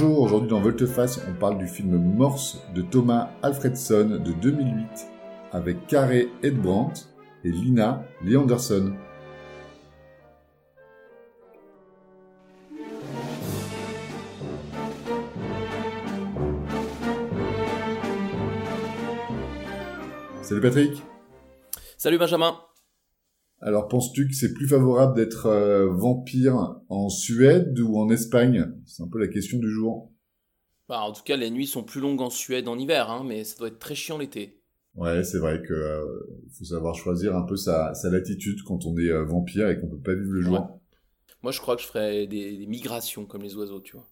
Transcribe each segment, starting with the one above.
Bonjour, aujourd'hui dans Volteface, on parle du film Morse de Thomas Alfredson de 2008 avec Carré Edbrandt et Lina Leanderson. Salut Patrick Salut Benjamin alors, penses-tu que c'est plus favorable d'être euh, vampire en Suède ou en Espagne? C'est un peu la question du jour. Bah, en tout cas, les nuits sont plus longues en Suède en hiver, hein, mais ça doit être très chiant l'été. Ouais, c'est vrai que euh, faut savoir choisir un peu sa, latitude quand on est euh, vampire et qu'on peut pas vivre le jour. Moi, je crois que je ferais des, migrations comme les oiseaux, tu vois.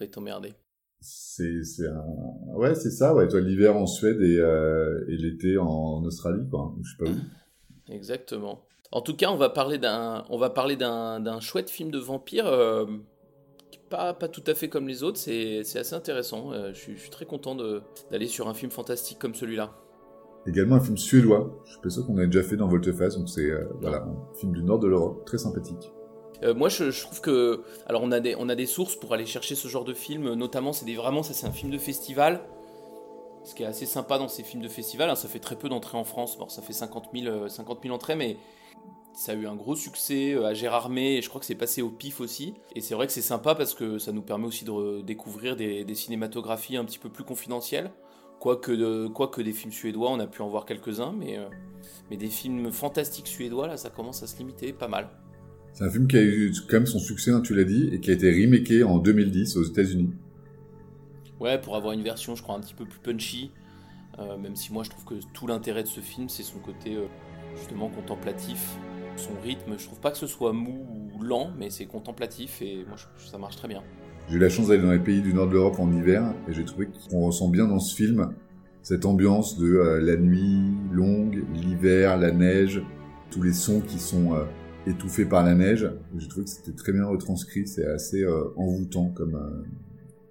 Être emmerdé. C'est c'est un... ouais c'est ça ouais toi l'hiver en Suède et, et l'été en Australie quoi je sais pas où. Exactement. En tout cas, on va parler d'un, on va parler d'un, chouette film de vampire, euh, pas, pas tout à fait comme les autres. C'est, assez intéressant. Euh, je, suis, très content d'aller sur un film fantastique comme celui-là. Également un film suédois. Je suis pas sûr qu'on ait déjà fait dans Volteface, donc c'est euh, voilà un film du nord de l'Europe, très sympathique. moi, je, trouve que, alors on a des, on a des sources pour aller chercher ce genre de film. Notamment, c'est des vraiment ça, c'est un film de festival. Ce qui est assez sympa dans ces films de festival, hein, ça fait très peu d'entrées en France. Bon, ça fait 50 000, 50 000 entrées, mais ça a eu un gros succès euh, à Gérardmer et je crois que c'est passé au pif aussi. Et c'est vrai que c'est sympa parce que ça nous permet aussi de découvrir des, cinématographies un petit peu plus confidentielles. Quoique, de, quoique des films suédois, on a pu en voir quelques-uns, mais, euh, mais des films fantastiques suédois, là, ça commence à se limiter pas mal. C'est un film qui a eu quand même son succès, hein, tu l'as dit, et qui a été remaké en 2010 aux États-Unis. Ouais, pour avoir une version, je crois, un petit peu plus punchy. Euh, même si moi, je trouve que tout l'intérêt de ce film, c'est son côté justement contemplatif son rythme. Je trouve pas que ce soit mou ou lent, mais c'est contemplatif et moi ça marche très bien. J'ai eu la chance d'aller dans les pays du nord de l'Europe en hiver et j'ai trouvé qu'on ressent bien dans ce film cette ambiance de euh, la nuit longue, l'hiver, la neige, tous les sons qui sont euh, étouffés par la neige. J'ai trouvé que c'était très bien retranscrit, c'est assez euh, envoûtant comme,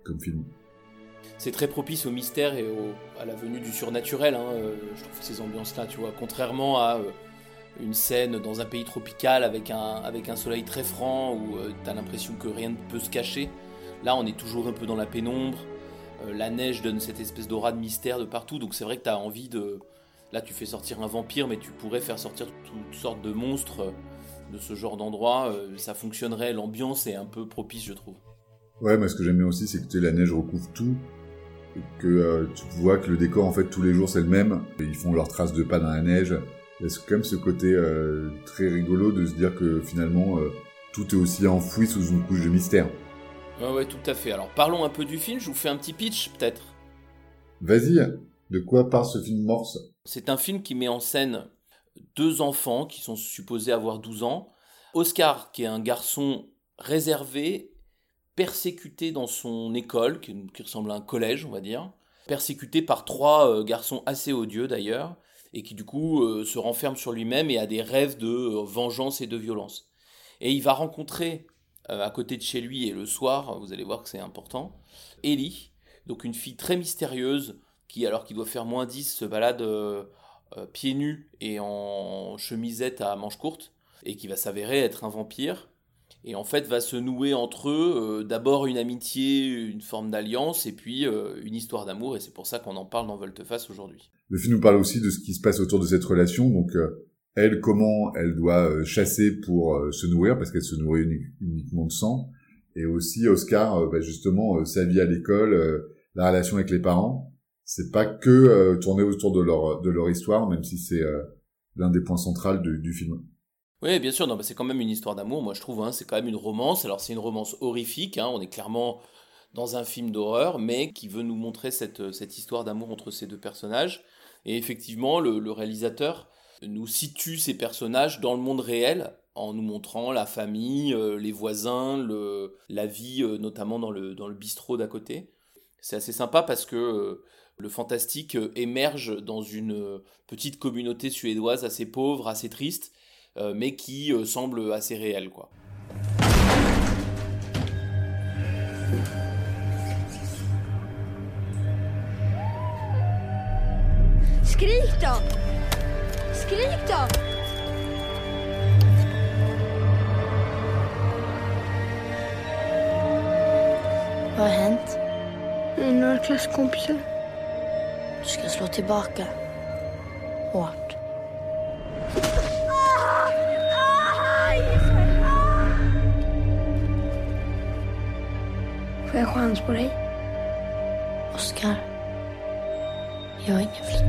comme film. C'est très propice au mystère et à la venue du surnaturel. Hein, je trouve ces ambiances-là, tu vois, contrairement à une scène dans un pays tropical avec un, avec un soleil très franc où euh, tu as l'impression que rien ne peut se cacher. Là, on est toujours un peu dans la pénombre. Euh, la neige donne cette espèce d'aura de mystère de partout. Donc c'est vrai que tu as envie de... Là, tu fais sortir un vampire, mais tu pourrais faire sortir toutes sortes de monstres euh, de ce genre d'endroit. ça fonctionnerait, l'ambiance est un peu propice, je trouve. Ouais, mais ce que j'aime bien aussi, c'est que la neige recouvre tout. Que tu vois que le décor, en fait, tous les jours, c'est le même. Ils font leurs traces de pas dans la neige il y a quand même ce côté euh, très rigolo de se dire que finalement euh, tout est aussi enfoui sous une couche de mystère. Ouais, ouais, tout à fait. Alors parlons un peu du film, je vous fais un petit pitch peut-être. Vas-y, de quoi parle ce film Morse? C'est un film qui met en scène deux enfants qui sont supposés avoir 12 ans. Oscar, qui est un garçon réservé, persécuté dans son école, qui, ressemble à un collège, on va dire, persécuté par trois euh, garçons assez odieux d'ailleurs, et qui du coup euh, se renferme sur lui-même et a des rêves de euh, vengeance et de violence. Et il va rencontrer euh, à côté de chez lui et le soir, vous allez voir que c'est important, Ellie, donc une fille très mystérieuse qui alors qu'il doit faire moins 10 se balade pieds nus et en chemisette à manches courtes et qui va s'avérer être un vampire et en fait va se nouer entre eux d'abord une amitié, une forme d'alliance et puis une histoire d'amour et c'est pour ça qu'on en parle dans Volteface aujourd'hui. Le film nous parle aussi de ce qui se passe autour de cette relation, donc euh, elle, comment elle doit euh, chasser pour euh, se nourrir, parce qu'elle se nourrit uniquement de sang, et aussi Oscar, bah, justement, sa vie à l'école, la relation avec les parents. C'est pas que tourner autour de leur de leur histoire, même si c'est l'un des points centraux du, film. Oui, bien sûr, non, c'est quand même une histoire d'amour, moi je trouve, hein, c'est quand même une romance. Alors c'est une romance horrifique, hein, on est clairement dans un film d'horreur, mais qui veut nous montrer cette, cette histoire d'amour entre ces deux personnages. Et effectivement, le, réalisateur nous situe ces personnages dans le monde réel en nous montrant la famille, les voisins, le, la vie notamment dans le, dans le bistrot d'à côté. C'est assez sympa parce que le fantastique émerge dans une petite communauté suédoise assez pauvre, assez triste, mais qui semble assez réelle quoi. Skrik då! Skrik då! Vad har hänt? Det är några klasskompisar. Du ska slå tillbaka. Hårt. Får jag chans på dig? Oskar. Jag är ingen flicka.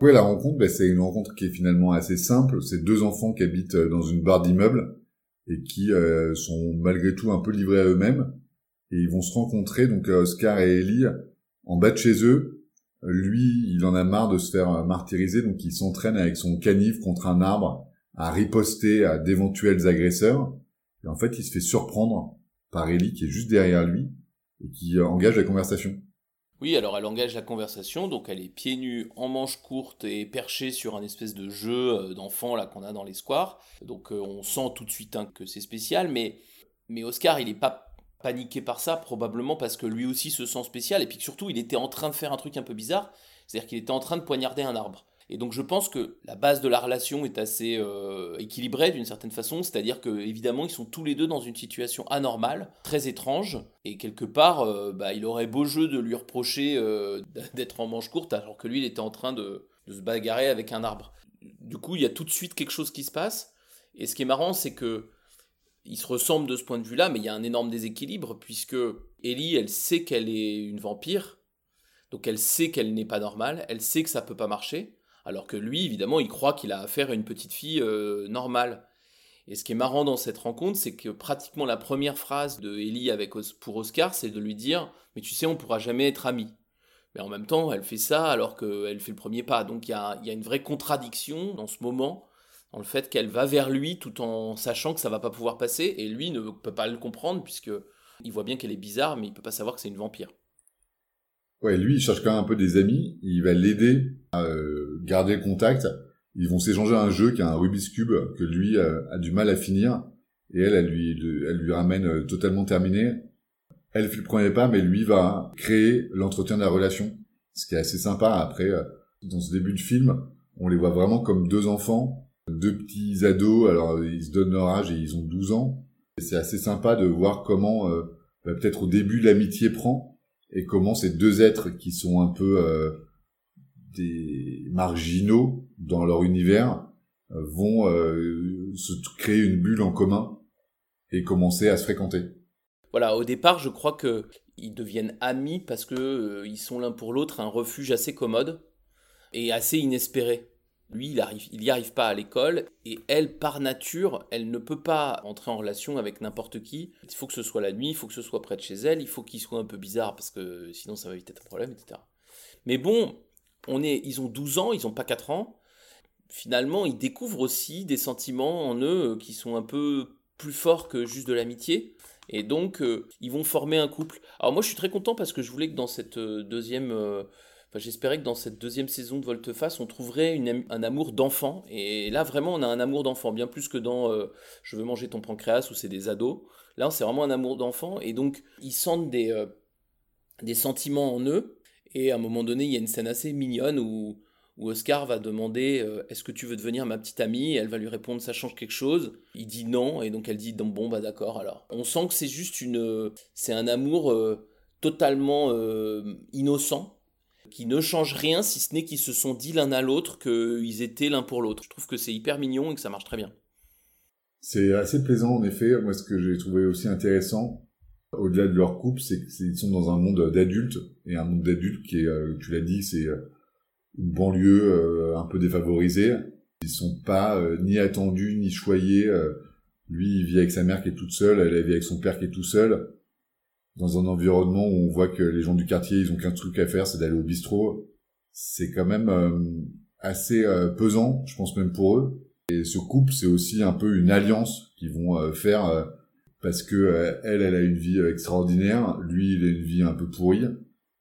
Ouais, la rencontre, bah, c'est une rencontre qui est finalement assez simple. C'est deux enfants qui habitent euh, dans une barre d'immeubles et qui euh, sont malgré tout un peu livrés à eux-mêmes. Et ils vont se rencontrer, donc euh, Oscar et Ellie, en bas de chez eux. Lui, il en a marre de se faire martyriser, donc il s'entraîne avec son canif contre un arbre à riposter à d'éventuels agresseurs. Et en fait, il se fait surprendre par Ellie qui est juste derrière lui et qui engage la conversation. Oui, alors elle engage la conversation, donc elle est pieds nus, en manches courtes et perchée sur un espèce de jeu d'enfant là qu'on a dans les squares. Donc on sent tout de suite hein, que c'est spécial, mais, mais Oscar il est pas paniqué par ça, probablement parce que lui aussi se sent spécial, et puis surtout il était en train de faire un truc un peu bizarre, c'est-à-dire qu'il était en train de poignarder un arbre. Et donc je pense que la base de la relation est assez euh, équilibrée d'une certaine façon, c'est-à-dire que évidemment ils sont tous les deux dans une situation anormale, très étrange, et quelque part euh, bah, il aurait beau jeu de lui reprocher euh, d'être en manche courte alors que lui il était en train de, de, se bagarrer avec un arbre. Du coup il y a tout de suite quelque chose qui se passe, et ce qui est marrant c'est que ils se ressemblent de ce point de vue-là, mais il y a un énorme déséquilibre puisque Ellie elle sait qu'elle est une vampire, donc elle sait qu'elle n'est pas normale, elle sait que ça peut pas marcher. Alors que lui, évidemment, il croit qu'il a affaire à une petite fille euh, normale. Et ce qui est marrant dans cette rencontre, c'est que pratiquement la première phrase de Ellie avec pour Oscar, c'est de lui dire Mais tu sais, on pourra jamais être amis. Mais en même temps, elle fait ça alors qu'elle fait le premier pas. Donc il y a, une vraie contradiction dans ce moment, dans le fait qu'elle va vers lui tout en sachant que ça va pas pouvoir passer, et lui ne peut pas le comprendre puisque il voit bien qu'elle est bizarre, mais il peut pas savoir que c'est une vampire. Ouais, lui, il cherche quand même un peu des amis. Il va l'aider à euh, garder contact. Ils vont s'échanger un jeu qui est un Rubik's Cube que lui euh, a du mal à finir. Et elle, elle lui, elle lui ramène euh, totalement terminé. Elle fait le premier pas, mais lui va créer l'entretien de la relation. Ce qui est assez sympa. Après, dans ce début de film, on les voit vraiment comme deux enfants, deux petits ados. Alors, ils se donnent leur âge et ils ont 12 ans. C'est assez sympa de voir comment, bah, peut-être au début, l'amitié prend et comment ces deux êtres qui sont un peu euh, des marginaux dans leur univers euh, vont euh, se créer une bulle en commun et commencer à se fréquenter. Voilà, au départ, je crois que ils deviennent amis parce que ils sont l'un pour l'autre un refuge assez commode et assez inespéré. Lui, il arrive, il y arrive pas à l'école et elle, par nature, elle ne peut pas entrer en relation avec n'importe qui. Il faut que ce soit la nuit, il faut que ce soit près de chez elle, il faut qu'il soit un peu bizarre parce que sinon ça va vite être un problème, etc. Mais bon, ils ont 12 ans, ils n'ont pas 4 ans. Finalement, ils découvrent aussi des sentiments en eux qui sont un peu plus forts que juste de l'amitié. Et donc, euh, ils vont former un couple. Alors moi, je suis très content parce que je voulais que dans cette euh, deuxième... Euh, j'espérais que dans cette deuxième saison de Volte-Face, on trouverait un amour d'enfant. Et là, vraiment, on a un amour d'enfant, bien plus que dans euh, Je veux manger ton pancréas où c'est des ados. Là, c'est vraiment un amour d'enfant. Et donc, ils sentent des, euh, des sentiments en eux. Et à un moment donné, il y a une scène assez mignonne où, Oscar va demander euh, Est-ce que tu veux devenir ma petite amie? Elle va lui répondre Ça change quelque chose. Il dit non. Et donc, elle dit Bon, bah d'accord alors. On sent que c'est juste une. C'est un amour totalement innocent qui ne changent rien si ce n'est qu'ils se sont dit l'un à l'autre qu'ils étaient l'un pour l'autre. Je trouve que c'est hyper mignon et que ça marche très bien. C'est assez plaisant en effet. Moi, ce que j'ai trouvé aussi intéressant, au-delà de leur couple, c'est qu'ils sont dans un monde d'adultes et un monde d'adultes qui est, euh, tu l'as dit, c'est euh, une banlieue euh, un peu défavorisée. Ils sont pas ni attendus ni choyés. lui, il vit avec sa mère qui est toute seule, elle vit avec son père qui est tout seul. Dans un environnement où on voit que les gens du quartier, ils ont qu'un truc à faire, c'est d'aller au bistrot. C'est quand même assez pesant, je pense même pour eux. Et ce couple, c'est aussi un peu une alliance qu'ils vont faire parce que euh, elle, elle a une vie euh, extraordinaire, lui, il a une vie un peu pourrie,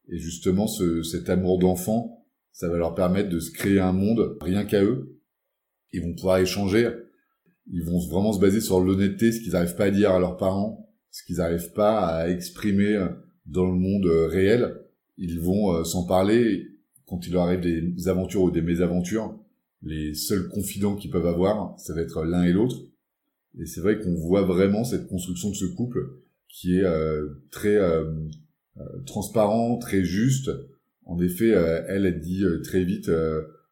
et justement, ce, cet amour d'enfant, ça va leur permettre de se créer un monde rien qu'à eux. Ils vont pouvoir échanger, ils vont vraiment se baser sur l'honnêteté, ce qu'ils n'arrivent pas à dire à leurs parents, ce qu'ils n'arrivent pas à exprimer euh, dans le monde réel. Ils vont s'en parler quand il leur arrive des aventures ou des mésaventures. Les seuls confidents qu'ils peuvent avoir, ça va être l'un et l'autre et c'est vrai qu'on voit vraiment cette construction de ce couple qui est euh, très euh, euh, transparent, très juste. En effet, elle, elle dit très vite,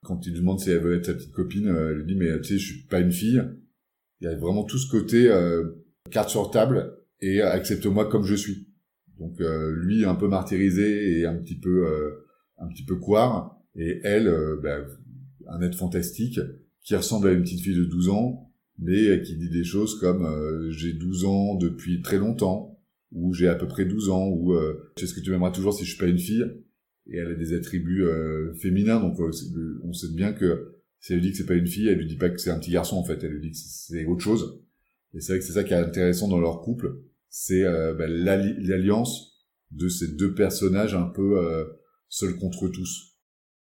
quand il lui demande si elle veut être sa petite copine, elle lui dit, mais tu sais, je suis pas une fille. Il y a vraiment tout ce côté carte sur table et accepte-moi comme je suis. Donc lui un peu martyrisé et un petit peu un petit peu couard et elle ben, un être fantastique qui ressemble à une petite fille de 12 ans mais qui dit des choses comme euh, j'ai 12 ans depuis très longtemps, ou j'ai à peu près 12 ans, ou euh, tu sais ce que tu m'aimeras toujours si je suis pas une fille, et elle a des attributs euh, féminins, donc on sait bien que si elle lui dit que c'est pas une fille, elle lui dit pas que c'est un petit garçon en fait, elle lui dit que c'est autre chose. Et c'est vrai que c'est ça qui est intéressant dans leur couple, c'est bah, l'alliance de ces deux personnages un peu seuls contre tous.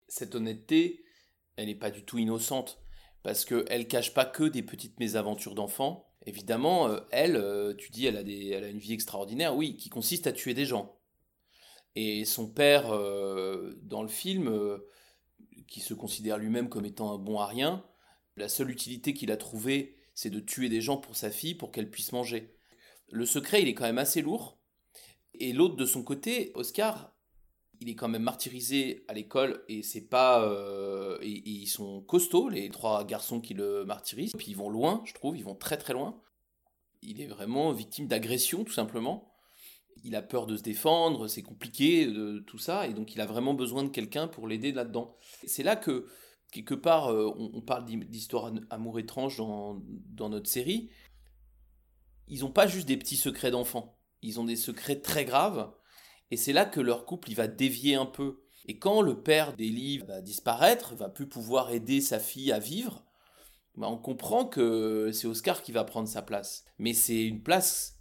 Cette honnêteté, elle n'est pas du tout innocente parce qu'elle cache pas que des petites mésaventures d'enfants. Évidemment, euh, elle, euh, tu dis, elle a, des, elle a une vie extraordinaire, oui, qui consiste à tuer des gens. Et son père, euh, dans le film, qui se considère lui-même comme étant un bon à rien, la seule utilité qu'il a trouvée, c'est de tuer des gens pour sa fille, pour qu'elle puisse manger. Le secret, il est quand même assez lourd. Et l'autre, de son côté, Oscar, il est quand même martyrisé à l'école et c'est pas euh, et, ils sont costauds les trois garçons qui le martyrisent. Puis ils vont loin je trouve ils vont très très loin. Il est vraiment victime d'agression tout simplement. Il a peur de se défendre c'est compliqué tout ça et donc il a vraiment besoin de quelqu'un pour l'aider là-dedans. C'est là que quelque part euh, on, parle d'histoire amour étrange dans, dans notre série. Ils ont pas juste des petits secrets d'enfants. Ils ont des secrets très graves et c'est là que leur couple il va dévier un peu. Et quand le père d'Elie va disparaître, va plus pouvoir aider sa fille à vivre, bah, on comprend que c'est Oscar qui va prendre sa place. Mais c'est une place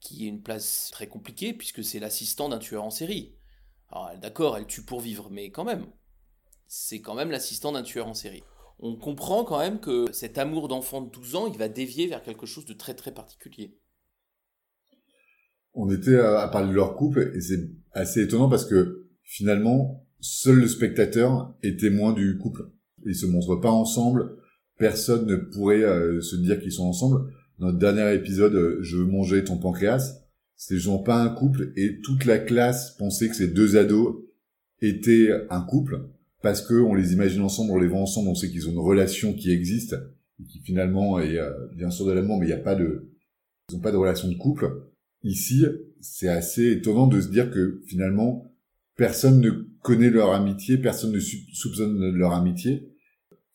qui est une place très compliquée puisque c'est l'assistant d'un tueur en série. Alors d'accord, elle tue pour vivre, mais quand même, c'est quand même l'assistant d'un tueur en série. On comprend quand même que cet amour d'enfant de 12 ans, il va dévier vers quelque chose de très très particulier on était à, parler de leur couple et c'est assez étonnant parce que finalement, seul le spectateur est témoin du couple. Ils se montrent pas ensemble. Personne ne pourrait euh, se dire qu'ils sont ensemble. Notre dernier épisode, euh, Je veux manger ton pancréas, c'était justement pas un couple et toute la classe pensait que ces deux ados étaient un couple parce que on les imagine ensemble, on les voit ensemble, on sait qu'ils ont une relation qui existe et qui finalement est euh, bien sûr de l'amour, mais il n'y a pas de, ils ont pas de relation de couple ici, c'est assez étonnant de se dire que finalement, personne ne connaît leur amitié, personne ne soupçonne leur amitié.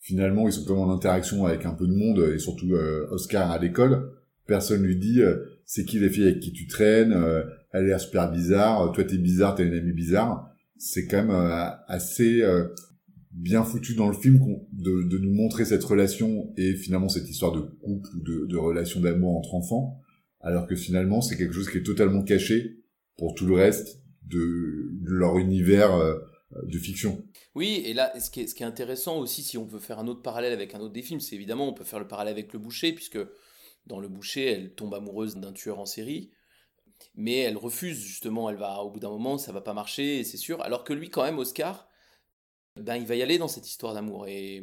Finalement, ils sont comme en interaction avec un peu de monde, et surtout euh, Oscar à l'école. Personne lui dit euh, c'est qui les filles avec qui tu traînes, euh, elle a l'air super bizarre, toi t'es bizarre, t'as une amie bizarre. C'est quand même assez bien foutu dans le film de, de, nous montrer cette relation et finalement cette histoire de couple ou de, de relation d'amour entre enfants alors que finalement c'est quelque chose qui est totalement caché pour tout le reste de, leur univers euh, de fiction. Oui, et là, ce qui, est, intéressant aussi, si on veut faire un autre parallèle avec un autre des films, c'est évidemment, on peut faire le parallèle avec Le Boucher, puisque dans Le Boucher, elle tombe amoureuse d'un tueur en série, mais elle refuse, justement, elle va, au bout d'un moment, ça va pas marcher, c'est sûr, alors que lui, quand même, Oscar, ben, il va y aller dans cette histoire d'amour, et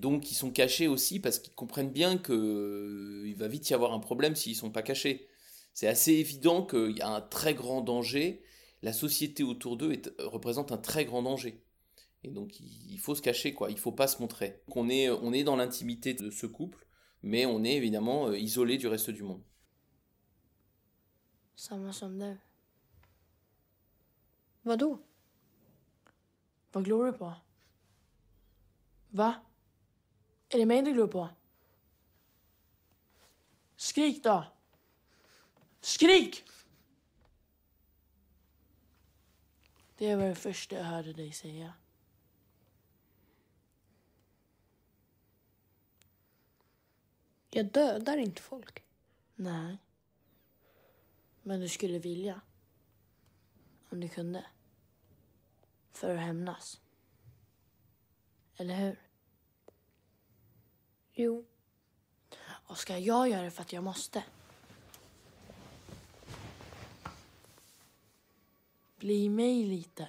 donc ils sont cachés aussi parce qu'ils comprennent bien qu'il euh, va vite y avoir un problème s'ils sont pas cachés. C'est assez évident qu'il y a un très grand danger la société autour d'eux est- représente un très grand danger. Et donc il il faut se cacher, quoi. Il faut pas se montrer. On est, dans l'intimité de ce couple, mais on est évidemment euh, isolé du reste du monde. Samma som du. Vad? Va? Är det mig du glor på? Skrik då! Skrik! Det var det första jag hörde dig säga. Jag dödar inte folk. Nej. Men du skulle vilja. Om du kunde. För att hämnas. Eller hur? Jo. Och ska jag göra det för att jag måste? Bli mig lite.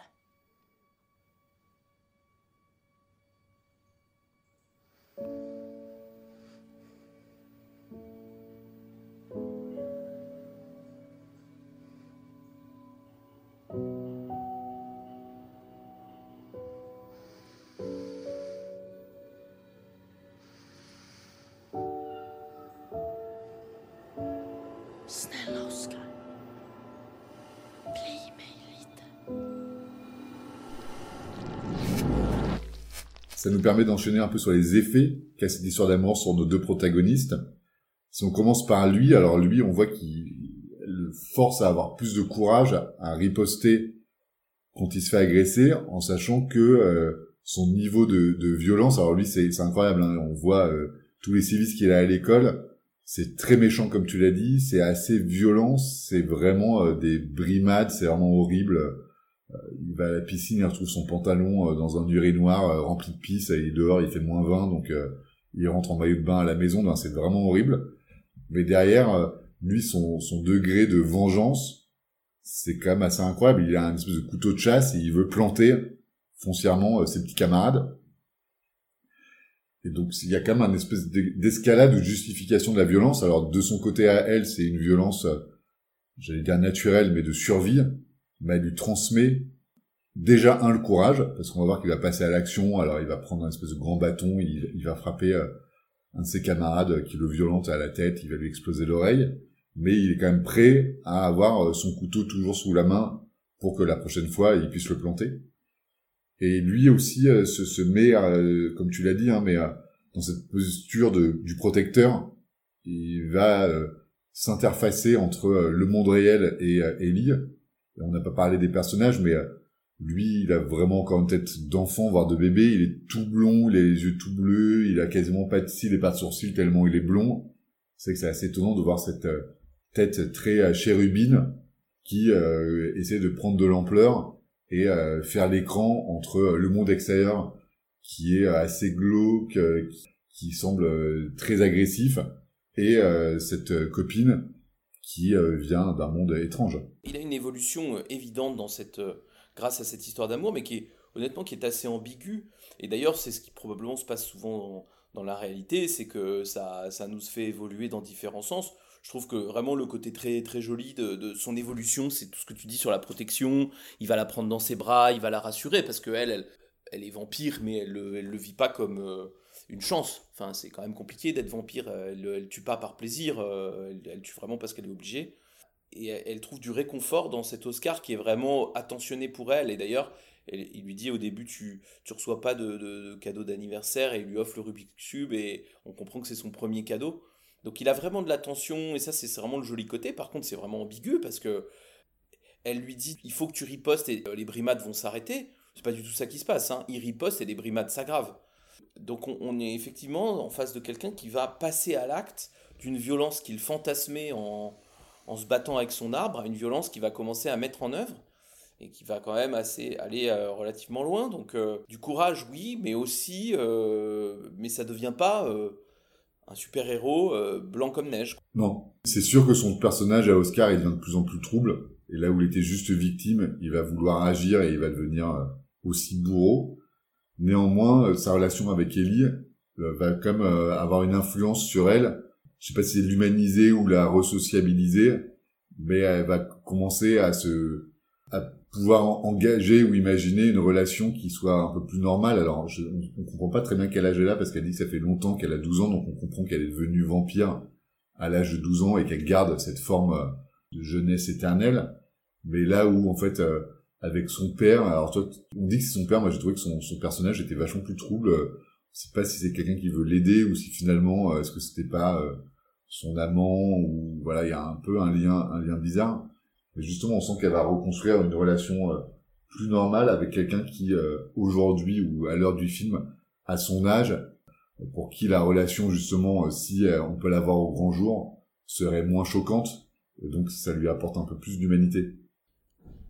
Ça nous permet d'enchaîner un peu sur les effets qu'a cette histoire d'amour sur nos deux protagonistes. Si on commence par lui, alors lui, on voit qu'il force à avoir plus de courage, à riposter quand il se fait agresser, en sachant que euh, son niveau de, violence, alors lui, c'est incroyable, hein, on voit euh, tous les civistes qu'il a à l'école, c'est très méchant comme tu l'as dit, c'est assez violent, c'est vraiment euh, des brimades, c'est vraiment horrible il va à la piscine, il retrouve son pantalon euh, dans un urinoir euh, rempli de pisse, et dehors, il fait moins 20, donc euh, il rentre en maillot de bain à la maison, ben, c'est vraiment horrible. Mais derrière, euh, lui, son, son degré de vengeance, c'est quand même assez incroyable. Il a un espèce de couteau de chasse et il veut planter foncièrement euh, ses petits camarades. Et donc, il y a quand même un espèce d'e- d'escalade ou de justification de la violence. Alors, de son côté à elle, c'est une violence, euh, j'allais dire naturelle, mais de survie mais elle lui transmet déjà un le courage parce qu'on va voir qu'il va passer à l'action alors il va prendre un espèce de grand bâton il, il va frapper euh, un de ses camarades qui le violente à la tête il va lui exploser l'oreille mais il est quand même prêt à avoir euh, son couteau toujours sous la main pour que la prochaine fois il puisse le planter. Et lui aussi euh, se, se met comme tu l'as dit hein, mais dans cette posture de, du protecteur il va s'interfacer entre le monde réel et Ellie on n'a pas parlé des personnages, mais euh, lui, il a vraiment encore une tête d'enfant, voire de bébé. Il est tout blond, il a les yeux tout bleus, il a quasiment pas de cils et pas de sourcils tellement il est blond. C'est que c'est assez étonnant de voir cette euh, tête très euh, chérubine qui euh, essaie de prendre de l'ampleur et euh, faire l'écran entre le monde extérieur qui est assez glauque, qui, qui semble très agressif, et euh, cette copine qui euh, vient d'un monde étrange. Il a une évolution euh, évidente dans cette, euh, grâce à cette histoire d'amour, mais qui est honnêtement qui est assez ambiguë. Et d'ailleurs, c'est ce qui probablement se passe souvent dans, la réalité, c'est que ça, ça nous fait évoluer dans différents sens. Je trouve que vraiment le côté très très joli de, son évolution, c'est tout ce que tu dis sur la protection. Il va la prendre dans ses bras, il va la rassurer parce que elle, elle, est vampire, mais elle, le- elle le vit pas comme une chance. Enfin, c'est quand même compliqué d'être vampire. Elle, elle tue pas par plaisir, euh, elle, elle tue vraiment parce qu'elle est obligée et elle, trouve du réconfort dans cet Oscar qui est vraiment attentionné pour elle. Et d'ailleurs, il lui dit au début, tu, tu reçois pas de, de- de cadeau d'anniversaire, et il lui offre le Rubik's Cube, et on comprend que c'est son premier cadeau. Donc il a vraiment de l'attention, et ça c'est c'est vraiment le joli côté. Par contre, c'est vraiment ambigu, parce que elle lui dit, il faut que tu ripostes, et euh, les brimades vont s'arrêter. C'est pas du tout ça qui se passe. Hein. Il riposte, et les brimades s'aggravent. Donc on, est effectivement en face de quelqu'un qui va passer à l'acte d'une violence qu'il fantasmait en, en se battant avec son arbre, à une violence qu'il va commencer à mettre en œuvre et qui va quand même assez aller euh, relativement loin. Donc euh, du courage, oui, mais aussi, euh, mais ça devient pas un super héros blanc comme neige. Non, c'est sûr que son personnage à Oscar, il devient de plus en plus trouble. Et là où il était juste victime, il va vouloir agir et il va devenir aussi bourreau. Néanmoins, euh, sa relation avec Ellie euh, va quand même euh, avoir une influence sur elle. Je sais pas si c'est l'humaniser ou la resociabiliser, mais elle va commencer à se à pouvoir engager ou imaginer une relation qui soit un peu plus normale. Alors, je, on, comprend pas très bien quel âge elle a parce qu'elle dit que ça fait longtemps qu'elle a 12 ans, donc on comprend qu'elle est devenue vampire à l'âge de 12 ans et qu'elle garde cette forme de jeunesse éternelle. Mais là où, en fait, euh, avec son père, alors on dit que c'est son père, moi j'ai trouvé que son, son, personnage était vachement plus trouble. Je sais pas si c'est quelqu'un qui veut l'aider ou si finalement, euh, est-ce que c'était pas son amant ou voilà, il y a un peu un lien, un lien bizarre. Mais justement, on sent qu'elle va reconstruire une relation euh, plus normale avec quelqu'un qui, euh, aujourd'hui ou à l'heure du film, à son âge, pour qui la relation, justement, euh, si on peut l'avoir au grand jour, serait moins choquante. Et donc, ça lui apporte un peu plus d'humanité.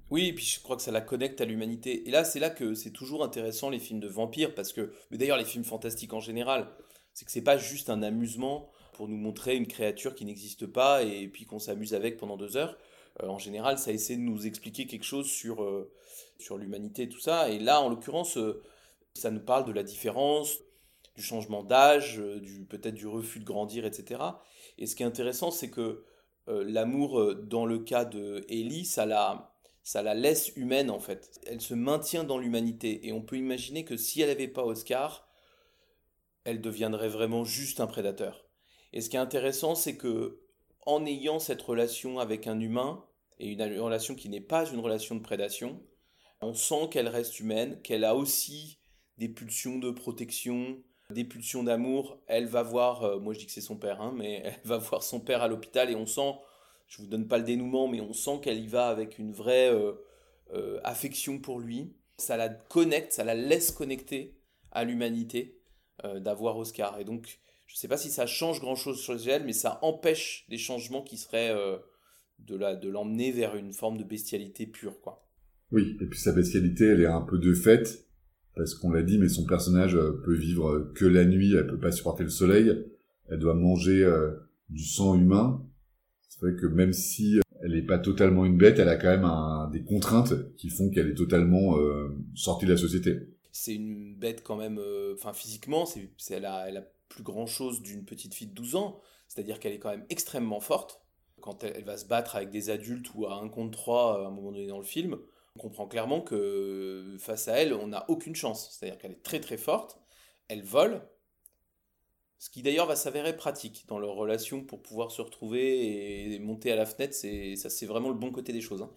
Oui, et puis je crois que ça la connecte à l'humanité. Et là, c'est là que c'est toujours intéressant les films de vampires, parce que, mais d'ailleurs les films fantastiques en général, c'est que c'est pas juste un amusement pour nous montrer une créature qui n'existe pas et puis qu'on s'amuse avec pendant deux heures. Euh, en général, ça essaie de nous expliquer quelque chose sur, euh, sur l'humanité tout ça. Et là, en l'occurrence, euh, ça nous parle de la différence, du changement d'âge, du peut-être du refus de grandir, etc. Et ce qui est intéressant, c'est que l'amour, dans le cas de Ellie, ça la, ça la laisse humaine en fait. Elle se maintient dans l'humanité. Et on peut imaginer que si elle n'avait pas Oscar, elle deviendrait vraiment juste un prédateur. Et ce qui est intéressant, c'est que en ayant cette relation avec un humain, et une relation qui n'est pas une relation de prédation, on sent qu'elle reste humaine, qu'elle a aussi des pulsions de protection, des pulsions d'amour. Elle va voir, euh, moi je dis que c'est son père, hein, mais elle va voir son père à l'hôpital et on sent, je vous donne pas le dénouement, mais on sent qu'elle y va avec une vraie euh, euh, affection pour lui. Ça la connecte, ça la laisse connecter à l'humanité d'avoir Oscar. Et donc, je ne sais pas si ça change grand-chose sur elle, mais ça empêche des changements qui seraient de de l'emmener vers une forme de bestialité pure quoi. Oui, et puis sa bestialité, elle est un peu de fait parce qu'on l'a dit mais son personnage euh, peut vivre que la nuit, elle peut pas supporter le soleil, elle doit manger euh, du sang humain. C'est vrai que même si elle n'est pas totalement une bête, elle a quand même des contraintes qui font qu'elle est totalement euh, sortie de la société. C'est une bête quand même, enfin physiquement, c'est, elle, a, elle plus grand chose d'une petite fille de 12 ans, c'est-à-dire qu'elle est quand même extrêmement forte quand elle, va se battre avec des adultes ou à un contre trois à un moment donné dans le film, on comprend clairement que face à elle, on n'a aucune chance. C'est-à-dire qu'elle est très très forte, elle vole, ce qui d'ailleurs va s'avérer pratique dans leur relation pour pouvoir se retrouver et monter à la fenêtre, c'est ça c'est vraiment le bon côté des choses. Hein.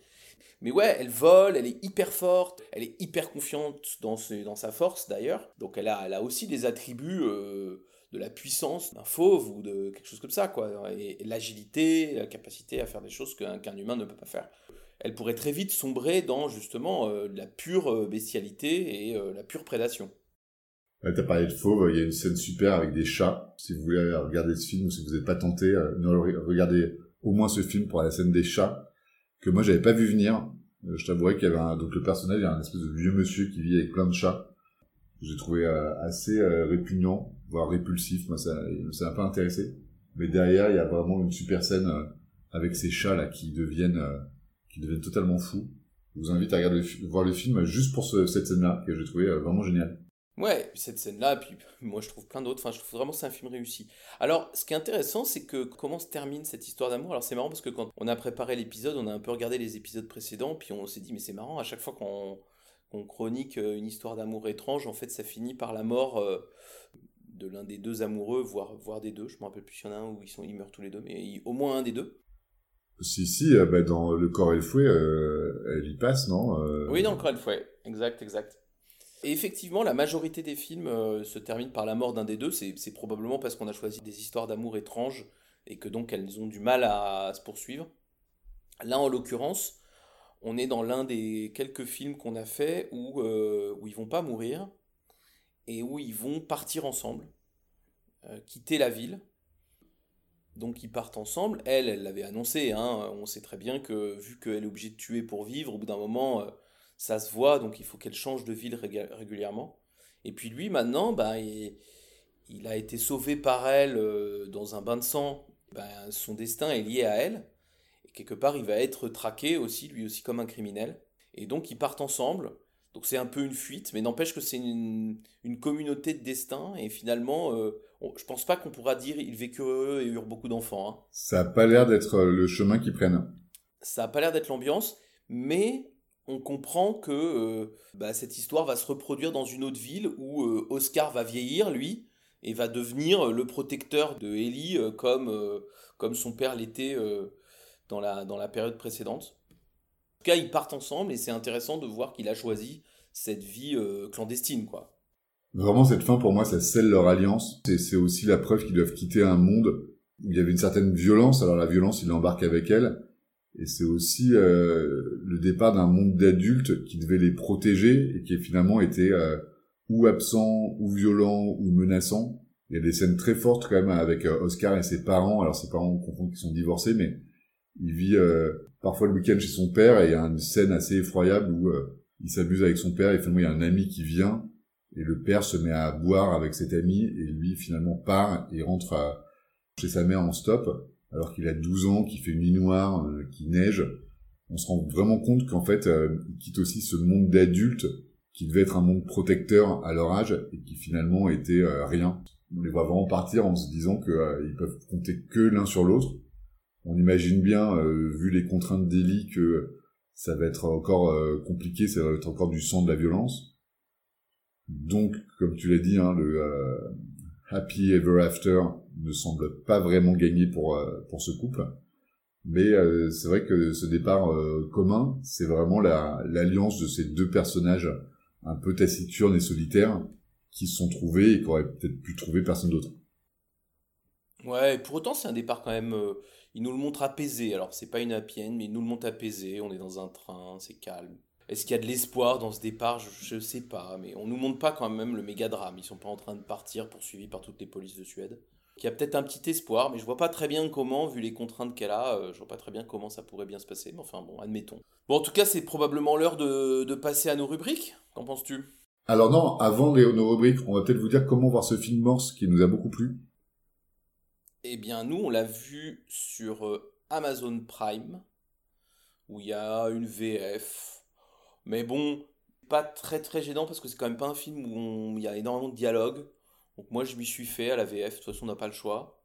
Mais ouais, elle vole, elle est hyper forte, elle est hyper confiante dans, sa force d'ailleurs. Donc elle a, elle a aussi des attributs euh, de la puissance d'un fauve ou de quelque chose comme ça, quoi. Et, l'agilité, la capacité à faire des choses qu'un humain ne peut pas faire. Elle pourrait très vite sombrer dans justement euh, la pure euh, bestialité et la pure prédation. Ouais, T'as parlé de fauve, il y a une scène super avec des chats. Si vous voulez regarder ce film ou si vous n'êtes pas tenté, regardez au moins ce film pour la scène des chats que moi j'avais pas vu venir. Je t'avouerais qu'il y avait un, donc le personnage, il y a un espèce de vieux monsieur qui vit avec plein de chats. J'ai trouvé assez répugnant voire répulsif. Moi, ça, ça m'a pas intéressé. Mais derrière, il y a vraiment une super scène euh, avec ces chats là qui deviennent, euh, qui deviennent totalement fous. Je vous invite à regarder voir le film juste pour cette scène-là que j'ai trouvé euh, vraiment géniale. Ouais, cette scène-là, puis moi je trouve plein d'autres, enfin je trouve vraiment que c'est un film réussi. Alors, ce qui est intéressant, c'est que comment se termine cette histoire d'amour Alors c'est marrant parce que quand on a préparé l'épisode, on a un peu regardé les épisodes précédents, puis on s'est dit, mais c'est marrant, à chaque fois qu'on chronique une histoire d'amour étrange, en fait ça finit par la mort de l'un des deux amoureux, voire, voire des deux. Je me rappelle plus s'il y en a un où ils, sont, ils meurent tous les deux, mais au moins un des deux. Si, si, euh, bah, dans Le corps et le fouet, euh, elle y passe, non euh? Oui, dans Le corps et le fouet, exact, exact. Et effectivement, la majorité des films se terminent par la mort d'un des deux. C'est probablement parce qu'on a choisi des histoires d'amour étranges et que donc elles ont du mal à, se poursuivre. Là, en l'occurrence, on est dans l'un des quelques films qu'on a fait où, ils vont pas mourir, et où ils vont partir ensemble, euh, quitter la ville. Donc ils partent ensemble. Elle, elle l'avait annoncé. Hein, on sait très bien que vu qu'elle est obligée de tuer pour vivre, au bout d'un moment, euh, ça se voit. Donc il faut qu'elle change de ville régulièrement. Et puis lui, maintenant, bah, il, a été sauvé par elle euh, dans un bain de sang. Ben, son destin est lié à elle. Et quelque part, il va être traqué aussi, lui aussi, comme un criminel. Et donc ils partent ensemble. Donc c'est un peu une fuite, mais n'empêche que c'est une, communauté de destin, et finalement, euh, je pense pas qu'on pourra dire ils vécurent heureux et eurent beaucoup d'enfants. Hein. Ça a pas l'air d'être le chemin qu'ils prennent. Ça a pas l'air d'être l'ambiance, mais on comprend que euh, bah, cette histoire va se reproduire dans une autre ville où euh, Oscar va vieillir, lui, et va devenir le protecteur de Ellie euh, comme, euh, comme son père l'était euh, dans, la, dans la période précédente. En tout cas, ils partent ensemble et c'est intéressant de voir qu'il a choisi cette vie euh, clandestine, quoi. Vraiment, cette fin, pour moi, ça scelle leur alliance. Et c'est aussi la preuve qu'ils doivent quitter un monde où il y avait une certaine violence. Alors la violence, il l'embarque avec elle. Et c'est aussi euh, le départ d'un monde d'adultes qui devait les protéger et qui finalement était euh, ou absent, ou violent, ou menaçant. Il y a des scènes très fortes quand même avec euh, Oscar et ses parents. Alors ses parents, on comprend qu'ils sont divorcés, mais il vit euh, parfois le week-end chez son père et il y a une scène assez effroyable où euh, il s'abuse avec son père et finalement il y a un ami qui vient et le père se met à boire avec cet ami et lui finalement part et rentre chez sa mère en stop alors qu'il a 12 ans, qu'il fait nuit noire, euh, qu'il neige. On se rend vraiment compte qu'en fait euh, il quitte aussi ce monde d'adultes qui devait être un monde protecteur à leur âge et qui finalement était euh, rien. On les voit vraiment partir en se disant que euh, peuvent compter que l'un sur l'autre. On imagine bien, vu les contraintes d'Ellie, que ça va être encore compliqué, ça va être encore du sang, de la violence. Donc, comme tu l'as dit, hein, le Happy Ever After ne semble pas vraiment gagner pour, euh, pour ce couple. Mais euh, c'est vrai que ce départ euh, commun, c'est vraiment la- l'alliance de ces deux personnages un peu taciturnes et solitaires qui se sont trouvés et qu'aurait peut-être pu trouver personne d'autre. Ouais, pour autant, c'est un départ quand même. il nous le montre apaisé. Alors, c'est pas une happy end, mais il nous le montre apaisé. On est dans un train, c'est calme. Est-ce qu'il y a de l'espoir dans ce départ? Je, je sais pas, mais on nous montre pas quand même le méga drame. Ils sont pas en train de partir poursuivis par toutes les polices de Suède. Il y a peut-être un petit espoir, mais je vois pas très bien comment, vu les contraintes qu'elle a, euh, je vois pas très bien comment ça pourrait bien se passer. Mais enfin bon, admettons. Bon, en tout cas, c'est probablement l'heure de, de passer à nos rubriques. Qu'en penses-tu? Alors non, avant les, nos rubriques, on va peut-être vous dire comment voir ce film Morse qui nous a beaucoup plu. Eh bien, nous, on l'a vu sur euh, Amazon Prime, où il y a une VF. Mais bon, pas très très gênant parce que c'est quand même pas un film où il y a énormément de dialogue. Donc moi, je m'y suis fait à la VF. De toute façon, on n'a pas le choix.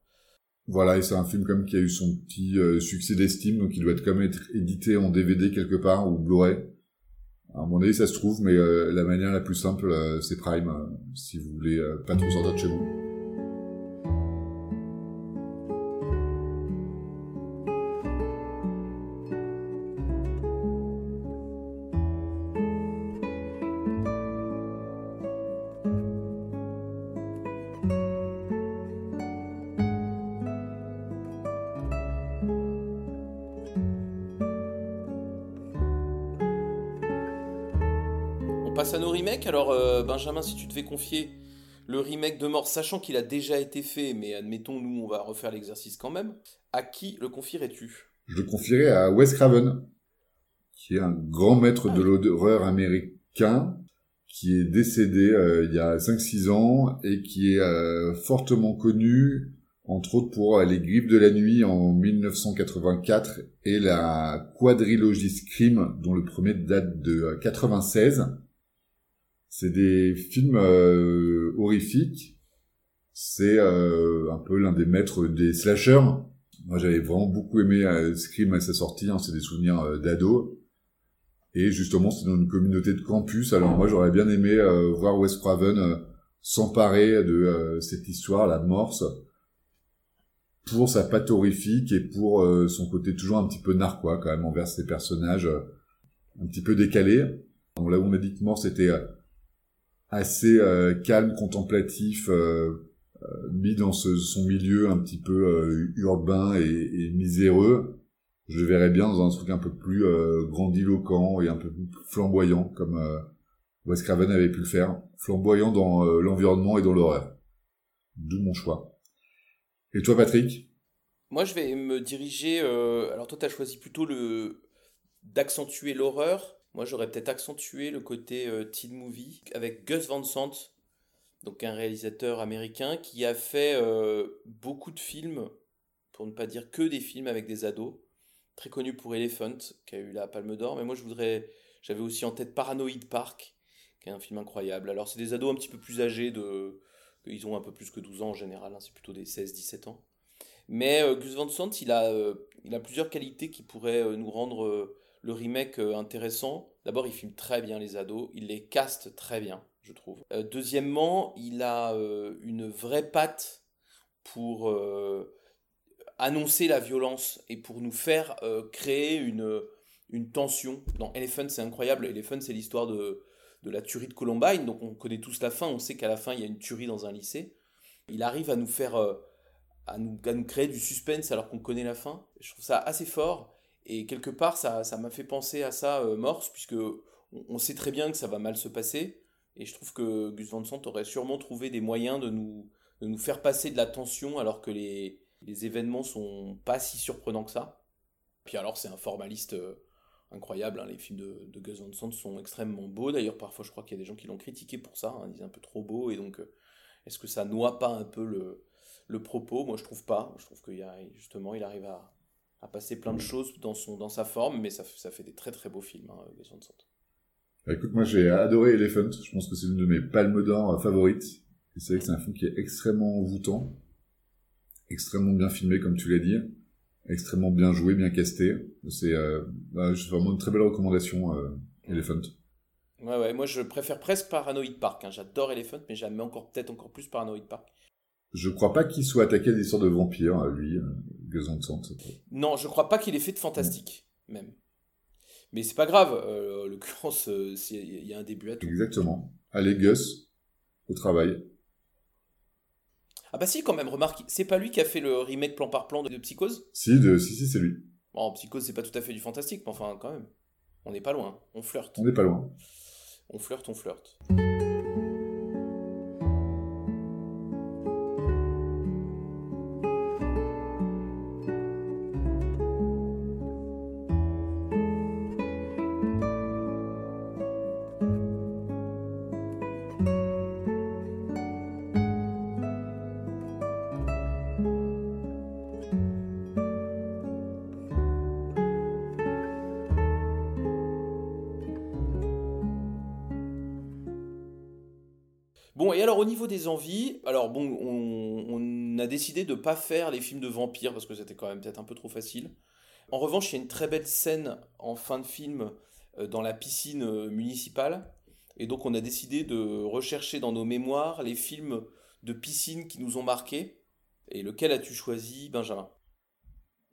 Voilà, et c'est un film comme qui a eu son petit euh, succès d'estime, donc il doit être même être édité en DVD quelque part ou Blu-ray. À mon avis, ça se trouve, mais euh, la manière la plus simple, euh, c'est Prime, si vous voulez pas trop sortir de chez vous. Alors, euh, Benjamin, si tu devais confier le remake de Mort, sachant qu'il a déjà été fait, mais admettons, nous, on va refaire l'exercice quand même, à qui le confierais-tu? Je le confierai à Wes Craven, qui est un grand maître de l'horreur américain, qui est décédé euh, il y a 5-6 ans et qui est euh, fortement connu, entre autres pour Les Griffes de la Nuit en 1984 et la quadrilogie Scream, dont le premier date de euh, 96. C'est des films euh, horrifiques. C'est euh, un peu l'un des maîtres des slashers. Moi, j'avais vraiment beaucoup aimé euh, Scream à sa sortie. hein, c'est des souvenirs euh, d'ado. Et justement, c'est dans une communauté de campus. Alors moi, j'aurais bien aimé euh, voir Wes Craven s'emparer de cette histoire, la morse, pour sa patte horrifique et pour son côté toujours un petit peu narquois quand même envers ses personnages un petit peu décalés. Donc là où on a dit que Morse était assez euh, calme, contemplatif, euh, euh, mis dans son milieu un petit peu urbain et, et miséreux, je le verrais bien dans un truc un peu plus grandiloquent et un peu plus flamboyant, comme Wes Craven avait pu le faire, flamboyant dans l'environnement et dans l'horreur. D'où mon choix. Et toi, Patrick? Moi, je vais me diriger. alors, toi, tu as choisi plutôt d'accentuer l'horreur. Moi, j'aurais peut-être accentué le côté euh, teen movie avec Gus Van Sant, donc un réalisateur américain qui a fait euh, beaucoup de films, pour ne pas dire que des films avec des ados. Très connu pour Elephant, qui a eu la Palme d'Or. Mais moi, je voudrais. J'avais aussi en tête Paranoid Park, qui est un film incroyable. Alors, c'est des ados un petit peu plus âgés de. Ils ont un peu plus que 12 ans en général, hein, c'est plutôt des 16-17 ans. Mais euh, Gus Van Sant, il a, il a plusieurs qualités qui pourraient nous rendre le remake euh, intéressant. D'abord, il filme très bien les ados, il les caste très bien, je trouve. Euh, deuxièmement, il a euh, une vraie patte pour annoncer la violence et pour nous faire créer une, tension. Dans Elephant, c'est incroyable. Elephant, c'est l'histoire de, de la tuerie de Columbine. Donc on connaît tous la fin, on sait qu'à la fin, il y a une tuerie dans un lycée. Il arrive à nous faire... à nous, à nous créer du suspense alors qu'on connaît la fin. Je trouve ça assez fort. Et quelque part, ça, m'a fait penser à ça, euh, Morse, puisque on, sait très bien que ça va mal se passer. Et je trouve que Gus Van Sant aurait sûrement trouvé des moyens de nous, de nous faire passer de la tension alors que les, les événements sont pas si surprenants que ça. Puis alors, c'est un formaliste euh, incroyable. Hein. Les films de, de, Gus Van Sant sont extrêmement beaux. D'ailleurs, parfois, je crois qu'il y a des gens qui l'ont critiqué pour ça. Hein, ils disent un peu trop beau. Et donc, euh, est-ce que ça noie pas un peu le, le propos? Moi, je trouve pas. Je trouve qu'il y a, justement, il arrive à, à passer plein de choses dans, son, dans sa forme, mais ça, ça fait des très très beaux films, hein, Sant. Bah, écoute, moi j'ai adoré Elephant, je pense que c'est une de mes palmes d'or favorites. Et c'est vrai que c'est un film qui est extrêmement envoûtant, extrêmement bien filmé, comme tu l'as dit, extrêmement bien joué, bien casté. C'est euh, bah, vraiment une très belle recommandation, euh, Elephant. Ouais, ouais, moi je préfère presque Paranoid Park. Hein. J'adore Elephant, mais j'aime encore peut-être encore plus Paranoid Park. Je crois pas qu'il soit attaqué à des histoires de vampires, lui, euh, Gus Van Sant. Non, je crois pas qu'il ait fait de fantastique, même. Mais c'est pas grave, euh, l'occurrence, euh, il y a un début à tout. Exactement. Allez, Gus, au travail. Ah bah si, quand même, remarque, c'est pas lui qui a fait le remake plan par plan de, Psychose? Si, de, si, si, c'est lui. Bon, Psychose, c'est pas tout à fait du fantastique, mais enfin, quand même. On n'est pas loin, on flirte. On n'est pas loin. On flirte, on flirte. Alors au niveau des envies, on, a décidé de ne pas faire les films de vampires parce que c'était quand même peut-être un peu trop facile. En revanche, il y a une très belle scène en fin de film euh, dans la piscine euh, municipale. Et donc on a décidé de rechercher dans nos mémoires les films de piscine qui nous ont marqués. Et lequel as-tu choisi, Benjamin?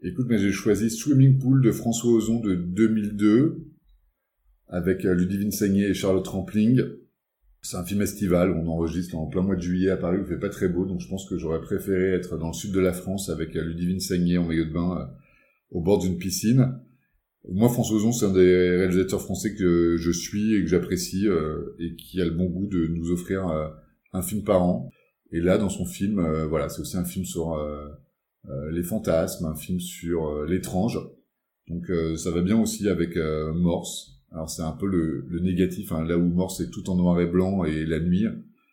Écoute, mais j'ai choisi Swimming Pool de François Ozon de 2002 avec euh, Ludivine Sagné et Charlotte Rampling. C'est un film estival, on enregistre en plein mois de juillet à Paris, il fait pas très beau, donc je pense que j'aurais préféré être dans le sud de la France avec euh, Ludivine Sagné en maillot de bain euh, au bord d'une piscine. Moi, François Ozon, c'est un des réalisateurs français que je suis et que j'apprécie euh, et qui a le bon goût de nous offrir un film par an. Et là, dans son film, voilà, c'est aussi un film sur les fantasmes, un film sur l'étrange. Donc ça va bien aussi avec Morse, alors c'est un peu le, le négatif, hein. là où Morse est tout en noir et blanc et la nuit,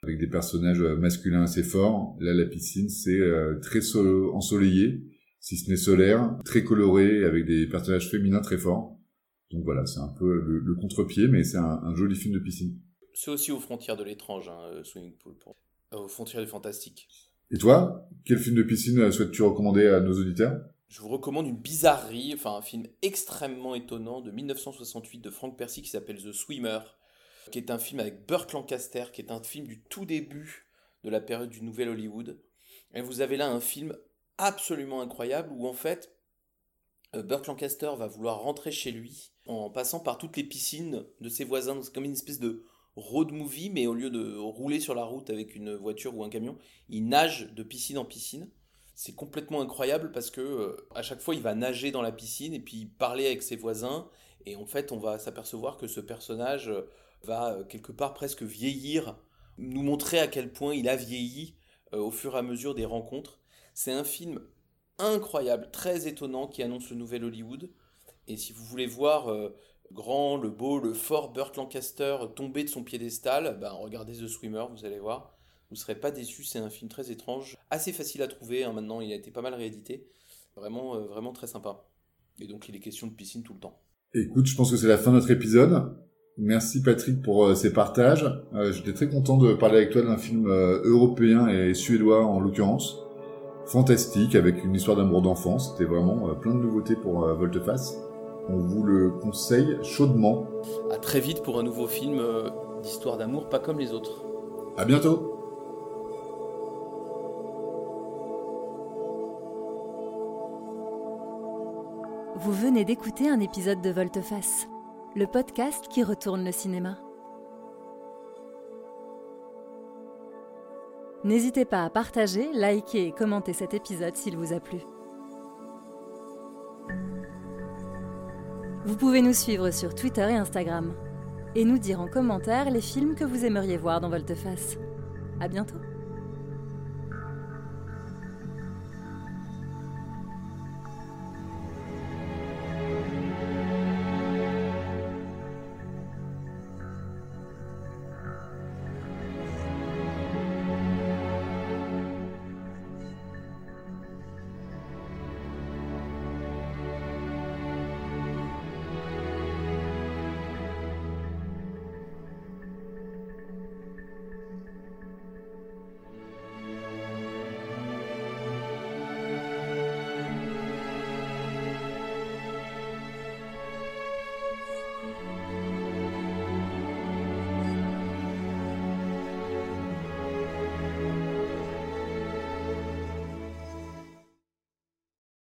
avec des personnages masculins assez forts. Là, la piscine, c'est euh, très ensoleillé, si ce n'est solaire, très coloré, avec des personnages féminins très forts. Donc voilà, c'est un peu le, contre-pied, mais c'est un, joli film de piscine. C'est aussi aux frontières de l'étrange, hein, euh, Swimming Pool, euh, aux frontières du fantastique. Et toi, quel film de piscine souhaites-tu recommander à nos auditeurs? Je vous recommande une bizarrerie, enfin un film extrêmement étonnant de 1968 de Frank Percy qui s'appelle The Swimmer, qui est un film avec Burt Lancaster, qui est un film du tout début de la période du Nouvel Hollywood. Et vous avez là un film absolument incroyable où en fait euh, Burt Lancaster va vouloir rentrer chez lui en passant par toutes les piscines de ses voisins. C'est comme une espèce de road movie, mais au lieu de rouler sur la route avec une voiture ou un camion, il nage de piscine en piscine c'est complètement incroyable parce que euh, à chaque fois il va nager dans la piscine et puis parler avec ses voisins et en fait on va s'apercevoir que ce personnage euh, va euh, quelque part presque vieillir, nous montrer à quel point il a vieilli au fur et à mesure des rencontres. C'est un film incroyable, très étonnant qui annonce le nouvel Hollywood. Et si vous voulez voir grand, le beau, le fort Burt Lancaster tomber de son piédestal, ben regardez The Swimmer, vous allez voir vous ne serez pas déçu, c'est un film très étrange, assez facile à trouver, hein, maintenant il a été pas mal réédité, vraiment, euh, vraiment très sympa. Et donc il est question de piscine tout le temps. Écoute, je pense que c'est la fin de notre épisode. Merci Patrick pour euh, ces partages. Euh, j'étais très content de parler avec toi d'un film européen et suédois en l'occurrence. Fantastique, avec une histoire d'amour d'enfance. C'était vraiment plein de nouveautés pour Volteface. On vous le conseille chaudement. À très vite pour un nouveau film d'histoire d'amour pas comme les autres. À bientôt Vous venez d'écouter un épisode de Volteface, le podcast qui retourne le cinéma. N'hésitez pas à partager, liker et commenter cet épisode s'il vous a plu. Vous pouvez nous suivre sur Twitter et Instagram et nous dire en commentaire les films que vous aimeriez voir dans Volteface. À bientôt.